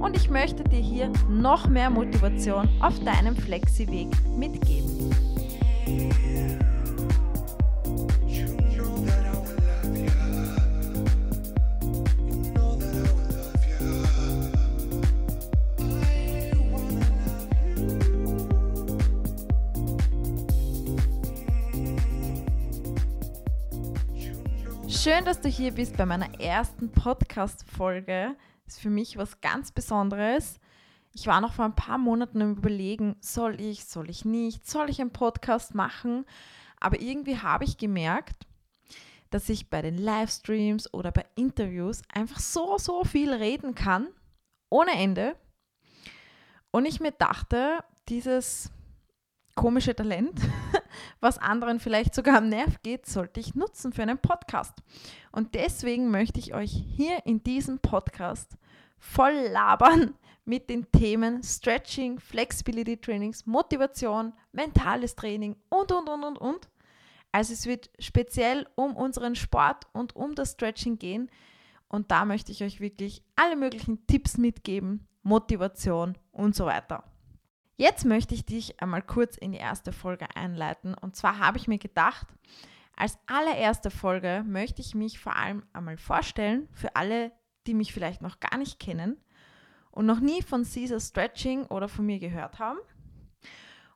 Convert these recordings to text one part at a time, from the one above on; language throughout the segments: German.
und ich möchte dir hier noch mehr Motivation auf deinem Flexi-Weg mitgeben. Schön, dass du hier bist bei meiner ersten Podcast-Folge ist für mich was ganz Besonderes. Ich war noch vor ein paar Monaten im Überlegen, soll ich, soll ich nicht, soll ich einen Podcast machen? Aber irgendwie habe ich gemerkt, dass ich bei den Livestreams oder bei Interviews einfach so, so viel reden kann, ohne Ende. Und ich mir dachte, dieses komische Talent, was anderen vielleicht sogar am Nerv geht, sollte ich nutzen für einen Podcast. Und deswegen möchte ich euch hier in diesem Podcast voll labern mit den Themen Stretching, Flexibility Trainings, Motivation, mentales Training und, und, und, und, und. Also es wird speziell um unseren Sport und um das Stretching gehen. Und da möchte ich euch wirklich alle möglichen Tipps mitgeben, Motivation und so weiter. Jetzt möchte ich dich einmal kurz in die erste Folge einleiten. Und zwar habe ich mir gedacht, als allererste Folge möchte ich mich vor allem einmal vorstellen für alle, die mich vielleicht noch gar nicht kennen und noch nie von Caesar Stretching oder von mir gehört haben.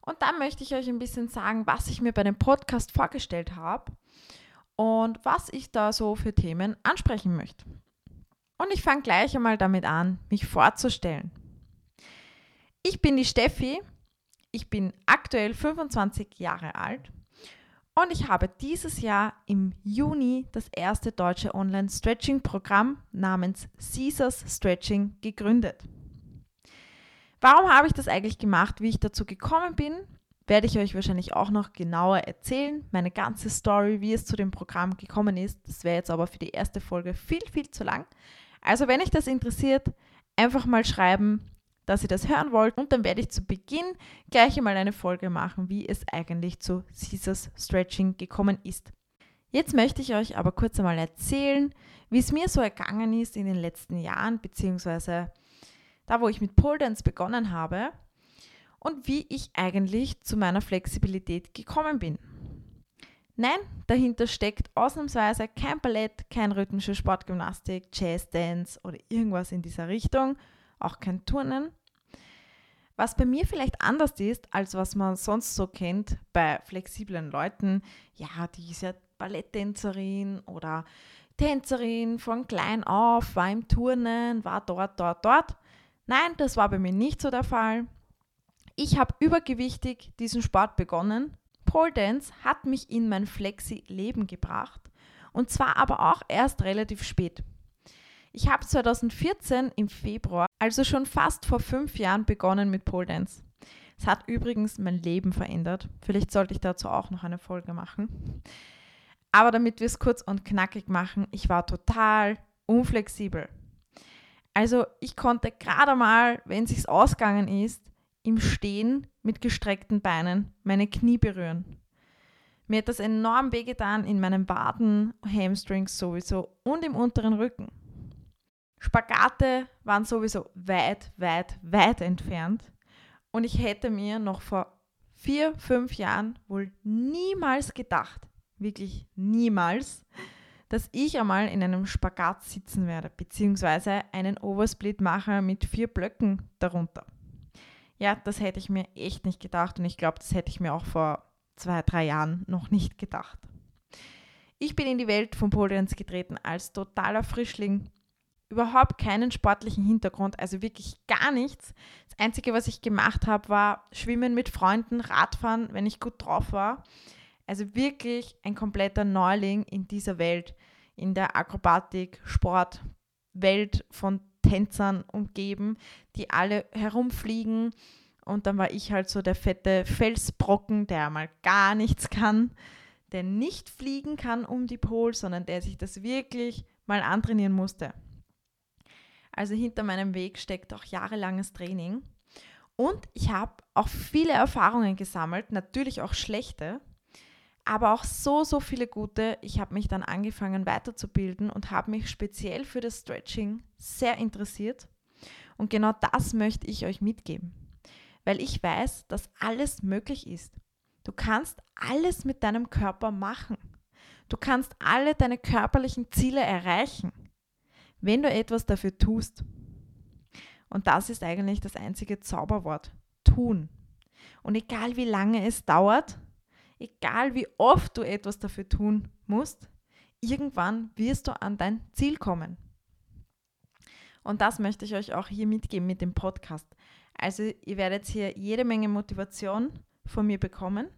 Und dann möchte ich euch ein bisschen sagen, was ich mir bei dem Podcast vorgestellt habe und was ich da so für Themen ansprechen möchte. Und ich fange gleich einmal damit an, mich vorzustellen. Ich bin die Steffi, ich bin aktuell 25 Jahre alt und ich habe dieses Jahr im Juni das erste deutsche Online-Stretching-Programm namens Caesars Stretching gegründet. Warum habe ich das eigentlich gemacht? Wie ich dazu gekommen bin, werde ich euch wahrscheinlich auch noch genauer erzählen. Meine ganze Story, wie es zu dem Programm gekommen ist. Das wäre jetzt aber für die erste Folge viel, viel zu lang. Also wenn euch das interessiert, einfach mal schreiben, dass ihr das hören wollt. Und dann werde ich zu Beginn gleich einmal eine Folge machen, wie es eigentlich zu Caesars Stretching gekommen ist. Jetzt möchte ich euch aber kurz einmal erzählen, wie es mir so ergangen ist in den letzten Jahren, beziehungsweise da, wo ich mit Pole Dance begonnen habe und wie ich eigentlich zu meiner Flexibilität gekommen bin. Nein, dahinter steckt ausnahmsweise kein Ballett, kein rhythmische Sportgymnastik, Jazz Dance oder irgendwas in dieser Richtung, auch kein Turnen. Was bei mir vielleicht anders ist, als was man sonst so kennt bei flexiblen Leuten, ja, die ist ja Balletttänzerin oder Tänzerin von klein auf, war im Turnen, war dort, dort, dort. Nein, das war bei mir nicht so der Fall. Ich habe übergewichtig diesen Sport begonnen. Pole Dance hat mich in mein Flexi-Leben gebracht und zwar aber auch erst relativ spät. Ich habe 2014 im Februar, also schon fast vor fünf Jahren, begonnen mit Pole Dance. Es hat übrigens mein Leben verändert. Vielleicht sollte ich dazu auch noch eine Folge machen. Aber damit wir es kurz und knackig machen, ich war total unflexibel. Also ich konnte gerade mal, wenn es sich ausgegangen ist, im Stehen mit gestreckten Beinen meine Knie berühren. Mir hat das enorm wehgetan in meinen Waden, Hamstrings sowieso und im unteren Rücken. Spagate waren sowieso weit, weit, weit entfernt. Und ich hätte mir noch vor vier, fünf Jahren wohl niemals gedacht, wirklich niemals, dass ich einmal in einem Spagat sitzen werde, beziehungsweise einen Oversplit mache mit vier Blöcken darunter. Ja, das hätte ich mir echt nicht gedacht und ich glaube, das hätte ich mir auch vor zwei, drei Jahren noch nicht gedacht. Ich bin in die Welt von Pole getreten als totaler Frischling überhaupt keinen sportlichen Hintergrund, also wirklich gar nichts. Das Einzige, was ich gemacht habe, war Schwimmen mit Freunden, Radfahren, wenn ich gut drauf war. Also wirklich ein kompletter Neuling in dieser Welt, in der Akrobatik, Sport, Welt von Tänzern umgeben, die alle herumfliegen Und dann war ich halt so der fette Felsbrocken, der mal gar nichts kann, der nicht fliegen kann um die Pole, sondern der sich das wirklich mal antrainieren musste. Also hinter meinem Weg steckt auch jahrelanges Training. Und ich habe auch viele Erfahrungen gesammelt, natürlich auch schlechte, aber auch so, so viele gute. Ich habe mich dann angefangen weiterzubilden und habe mich speziell für das Stretching sehr interessiert. Und genau das möchte ich euch mitgeben, weil ich weiß, dass alles möglich ist. Du kannst alles mit deinem Körper machen. Du kannst alle deine körperlichen Ziele erreichen, wenn du etwas dafür tust. Und das ist eigentlich das einzige Zauberwort. Tun. Und egal wie lange es dauert, egal wie oft du etwas dafür tun musst, irgendwann wirst du an dein Ziel kommen. Und das möchte ich euch auch hier mitgeben mit dem Podcast. Also ihr werdet hier jede Menge Motivation von mir bekommen,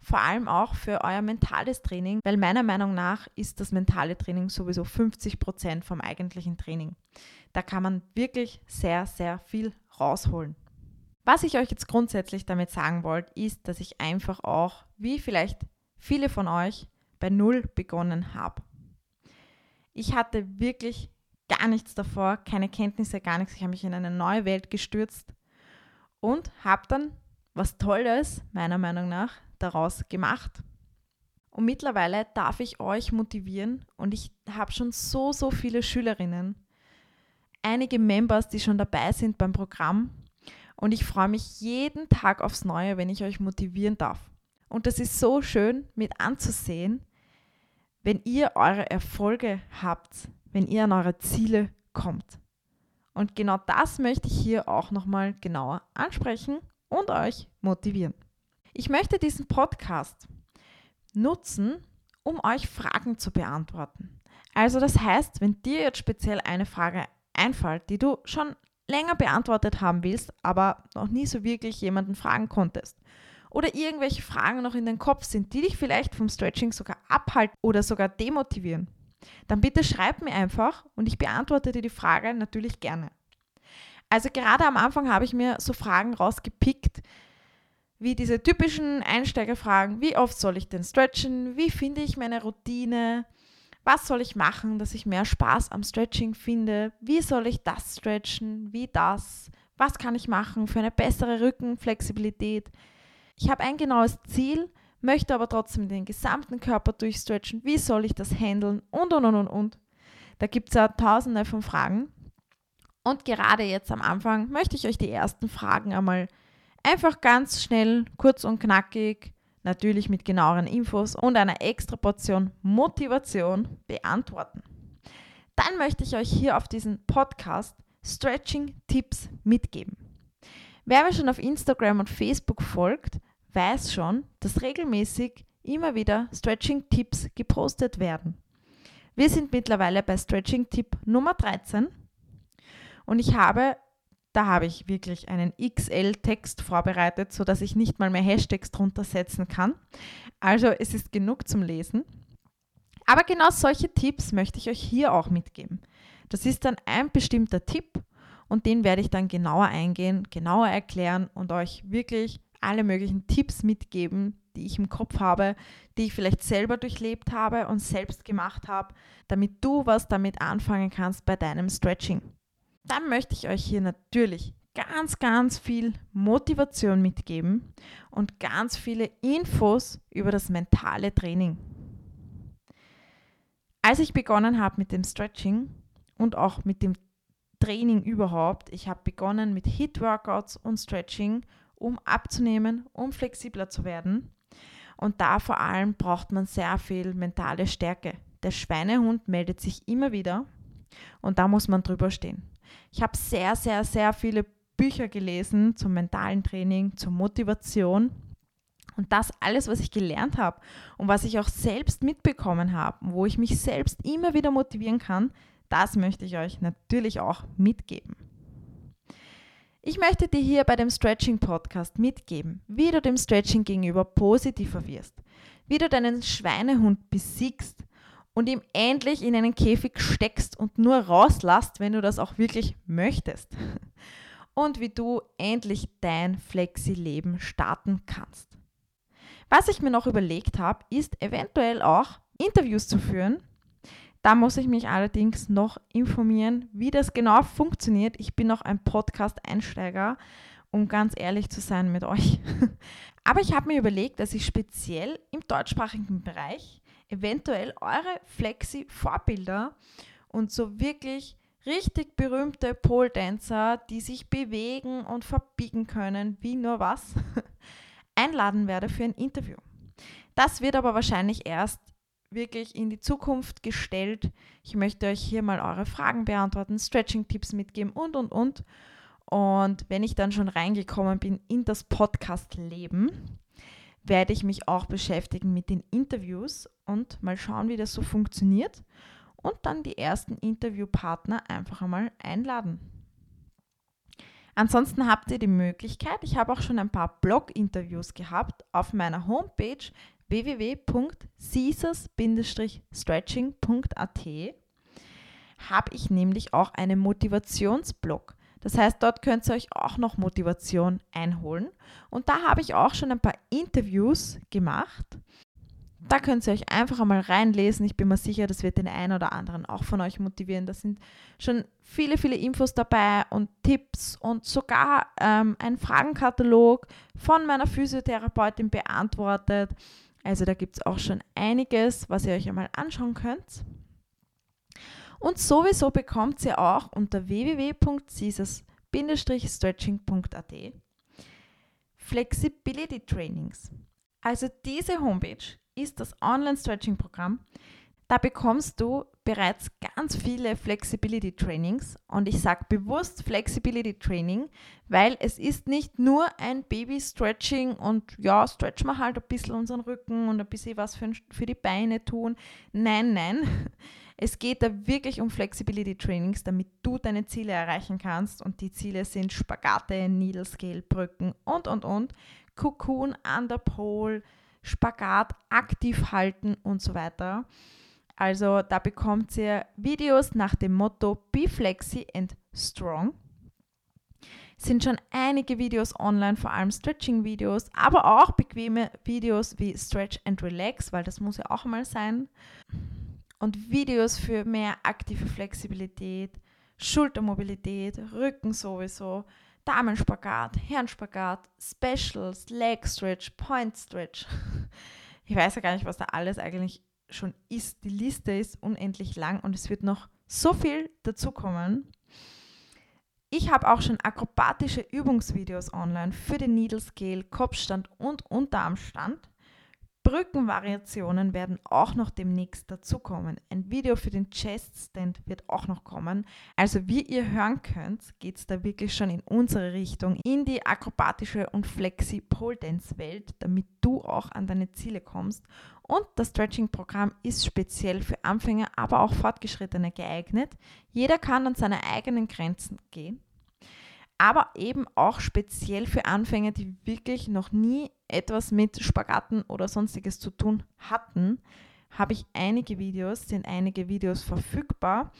vor allem auch für euer mentales Training, weil meiner Meinung nach ist das mentale Training sowieso 50 Prozent vom eigentlichen Training. Da kann man wirklich sehr, sehr viel rausholen. Was ich euch jetzt grundsätzlich damit sagen wollte, ist, dass ich einfach auch, wie vielleicht viele von euch, bei Null begonnen habe. Ich hatte wirklich gar nichts davor, keine Kenntnisse, gar nichts. Ich habe mich in eine neue Welt gestürzt und habe dann was Tolles, meiner Meinung nach, daraus gemacht. Und mittlerweile darf ich euch motivieren und ich habe schon so, so viele Schülerinnen, einige Members, die schon dabei sind beim Programm und ich freue mich jeden Tag aufs Neue, wenn ich euch motivieren darf. Und das ist so schön mit anzusehen, wenn ihr eure Erfolge habt, wenn ihr an eure Ziele kommt. Und genau das möchte ich hier auch nochmal genauer ansprechen und euch motivieren. Ich möchte diesen Podcast nutzen, um euch Fragen zu beantworten. Also das heißt, wenn dir jetzt speziell eine Frage einfällt, die du schon länger beantwortet haben willst, aber noch nie so wirklich jemanden fragen konntest. Oder irgendwelche Fragen noch in den Kopf sind, die dich vielleicht vom Stretching sogar abhalten oder sogar demotivieren. Dann bitte schreib mir einfach und ich beantworte dir die Frage natürlich gerne. Also gerade am Anfang habe ich mir so Fragen rausgepickt, wie diese typischen Einsteigerfragen, wie oft soll ich denn stretchen, wie finde ich meine Routine, was soll ich machen, dass ich mehr Spaß am Stretching finde? Wie soll ich das stretchen? Wie das? Was kann ich machen für eine bessere Rückenflexibilität? Ich habe ein genaues Ziel, möchte aber trotzdem den gesamten Körper durchstretchen. Wie soll ich das handeln? Und, und, und, und, und. Da gibt es ja tausende von Fragen. Und gerade jetzt am Anfang möchte ich euch die ersten Fragen einmal einfach ganz schnell, kurz und knackig natürlich mit genaueren Infos und einer extra Portion Motivation beantworten. Dann möchte ich euch hier auf diesem Podcast Stretching-Tipps mitgeben. Wer mir schon auf Instagram und Facebook folgt, weiß schon, dass regelmäßig immer wieder Stretching-Tipps gepostet werden. Wir sind mittlerweile bei Stretching-Tipp Nummer 13 und ich habe da habe ich wirklich einen XL-Text vorbereitet, sodass ich nicht mal mehr Hashtags drunter setzen kann. Also es ist genug zum Lesen. Aber genau solche Tipps möchte ich euch hier auch mitgeben. Das ist dann ein bestimmter Tipp und den werde ich dann genauer eingehen, genauer erklären und euch wirklich alle möglichen Tipps mitgeben, die ich im Kopf habe, die ich vielleicht selber durchlebt habe und selbst gemacht habe, damit du was damit anfangen kannst bei deinem Stretching dann möchte ich euch hier natürlich ganz, ganz viel Motivation mitgeben und ganz viele Infos über das mentale Training. Als ich begonnen habe mit dem Stretching und auch mit dem Training überhaupt, ich habe begonnen mit Hit-Workouts und Stretching, um abzunehmen, um flexibler zu werden. Und da vor allem braucht man sehr viel mentale Stärke. Der Schweinehund meldet sich immer wieder und da muss man drüber stehen. Ich habe sehr, sehr, sehr viele Bücher gelesen zum mentalen Training, zur Motivation. Und das alles, was ich gelernt habe und was ich auch selbst mitbekommen habe, wo ich mich selbst immer wieder motivieren kann, das möchte ich euch natürlich auch mitgeben. Ich möchte dir hier bei dem Stretching Podcast mitgeben, wie du dem Stretching gegenüber positiver wirst, wie du deinen Schweinehund besiegst und ihm endlich in einen Käfig steckst und nur rauslässt, wenn du das auch wirklich möchtest. und wie du endlich dein Flexi-Leben starten kannst. Was ich mir noch überlegt habe, ist eventuell auch Interviews zu führen. Da muss ich mich allerdings noch informieren, wie das genau funktioniert. Ich bin noch ein Podcast-Einsteiger, um ganz ehrlich zu sein mit euch. Aber ich habe mir überlegt, dass ich speziell im deutschsprachigen Bereich eventuell eure Flexi-Vorbilder und so wirklich richtig berühmte Pole-Dancer, die sich bewegen und verbiegen können, wie nur was, einladen werde für ein Interview. Das wird aber wahrscheinlich erst wirklich in die Zukunft gestellt. Ich möchte euch hier mal eure Fragen beantworten, Stretching-Tipps mitgeben und, und, und. Und wenn ich dann schon reingekommen bin in das Podcast-Leben, werde ich mich auch beschäftigen mit den Interviews und mal schauen, wie das so funktioniert. Und dann die ersten Interviewpartner einfach einmal einladen. Ansonsten habt ihr die Möglichkeit, ich habe auch schon ein paar Blog-Interviews gehabt auf meiner Homepage www.caesars-stretching.at habe ich nämlich auch einen Motivationsblog. Das heißt, dort könnt ihr euch auch noch Motivation einholen. Und da habe ich auch schon ein paar Interviews gemacht. Da könnt ihr euch einfach einmal reinlesen. Ich bin mir sicher, das wird den einen oder anderen auch von euch motivieren. Da sind schon viele, viele Infos dabei und Tipps und sogar ähm, ein Fragenkatalog von meiner Physiotherapeutin beantwortet. Also da gibt es auch schon einiges, was ihr euch einmal anschauen könnt. Und sowieso bekommt ihr auch unter www.caesars-stretching.at Flexibility Trainings. Also diese Homepage ist das Online-Stretching-Programm. Da bekommst du bereits ganz viele Flexibility Trainings und ich sage bewusst Flexibility Training, weil es ist nicht nur ein Baby-Stretching und ja, stretchen wir halt ein bisschen unseren Rücken und ein bisschen was für, für die Beine tun. Nein, nein. Es geht da wirklich um Flexibility Trainings, damit du deine Ziele erreichen kannst und die Ziele sind Spagate, Needle Scale, Brücken und und und, Cocoon, Under Pole, Spagat aktiv halten und so weiter. Also da bekommt ihr Videos nach dem Motto Be Flexi and Strong. Sind schon einige Videos online, vor allem Stretching-Videos, aber auch bequeme Videos wie Stretch and Relax, weil das muss ja auch mal sein. Und Videos für mehr aktive Flexibilität, Schultermobilität, Rücken sowieso, Damenspagat, Herrenspagat, Specials, Leg Stretch, Point Stretch. Ich weiß ja gar nicht, was da alles eigentlich schon ist. Die Liste ist unendlich lang und es wird noch so viel dazukommen. Ich habe auch schon akrobatische Übungsvideos online für den Needle Scale, Kopfstand und Unterarmstand. Brückenvariationen werden auch noch demnächst dazukommen. Ein Video für den Chest Stand wird auch noch kommen. Also wie ihr hören könnt, geht es da wirklich schon in unsere Richtung, in die akrobatische und flexi Pole Dance Welt, damit du auch an deine Ziele kommst. Und das Stretching-Programm ist speziell für Anfänger, aber auch Fortgeschrittene geeignet. Jeder kann an seine eigenen Grenzen gehen aber eben auch speziell für Anfänger, die wirklich noch nie etwas mit Spagaten oder sonstiges zu tun hatten, habe ich einige Videos, sind einige Videos verfügbar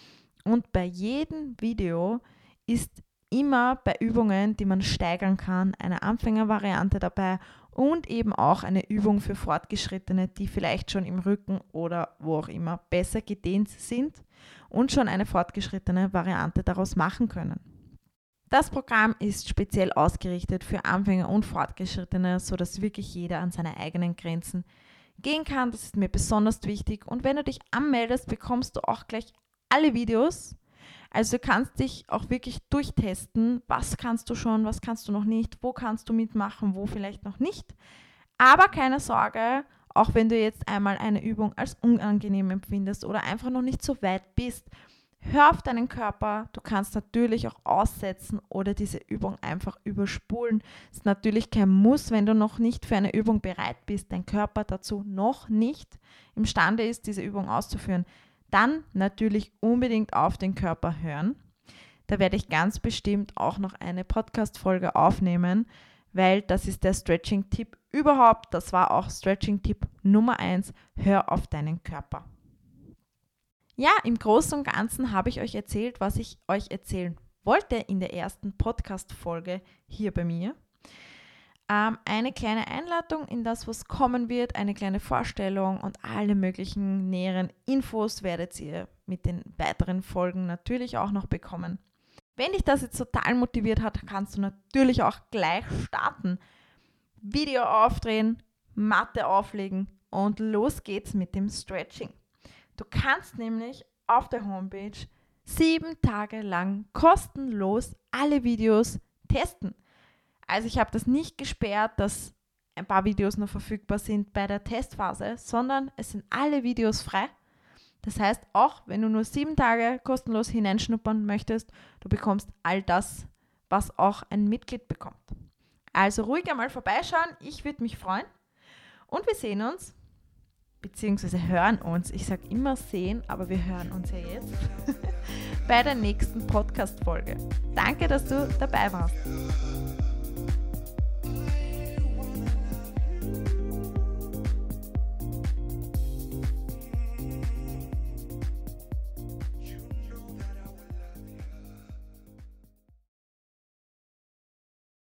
und bei jedem Video ist immer bei Übungen, die man steigern kann, eine Anfängervariante dabei und eben auch eine Übung für Fortgeschrittene, die vielleicht schon im Rücken oder wo auch immer besser gedehnt sind und schon eine fortgeschrittene Variante daraus machen können. Das Programm ist speziell ausgerichtet für Anfänger und Fortgeschrittene, sodass wirklich jeder an seine eigenen Grenzen gehen kann. Das ist mir besonders wichtig. Und wenn du dich anmeldest, bekommst du auch gleich alle Videos. Also du kannst dich auch wirklich durchtesten, was kannst du schon, was kannst du noch nicht, wo kannst du mitmachen, wo vielleicht noch nicht. Aber keine Sorge, auch wenn du jetzt einmal eine Übung als unangenehm empfindest oder einfach noch nicht so weit bist, Hör auf deinen Körper. Du kannst natürlich auch aussetzen oder diese Übung einfach überspulen. Das ist natürlich kein Muss, wenn du noch nicht für eine Übung bereit bist, dein Körper dazu noch nicht imstande ist, diese Übung auszuführen. Dann natürlich unbedingt auf den Körper hören. Da werde ich ganz bestimmt auch noch eine Podcast-Folge aufnehmen, weil das ist der Stretching-Tipp überhaupt. Das war auch Stretching-Tipp Nummer 1. Hör auf deinen Körper. Ja, im Großen und Ganzen habe ich euch erzählt, was ich euch erzählen wollte in der ersten Podcast-Folge hier bei mir ähm, eine kleine Einladung in das, was kommen wird, eine kleine Vorstellung und alle möglichen näheren Infos werdet ihr mit den weiteren Folgen natürlich auch noch bekommen. Wenn dich das jetzt total motiviert hat, kannst du natürlich auch gleich starten. Video aufdrehen, Matte auflegen und los geht's mit dem Stretching. Du kannst nämlich auf der Homepage sieben Tage lang kostenlos alle Videos testen. Also ich habe das nicht gesperrt, dass ein paar Videos noch verfügbar sind bei der Testphase, sondern es sind alle Videos frei. Das heißt, auch wenn du nur sieben Tage kostenlos hineinschnuppern möchtest, du bekommst all das, was auch ein Mitglied bekommt. Also ruhig einmal vorbeischauen, ich würde mich freuen. Und wir sehen uns, beziehungsweise hören uns, ich sage immer sehen, aber wir hören uns ja jetzt, bei der nächsten Podcast-Folge. Danke, dass du dabei warst.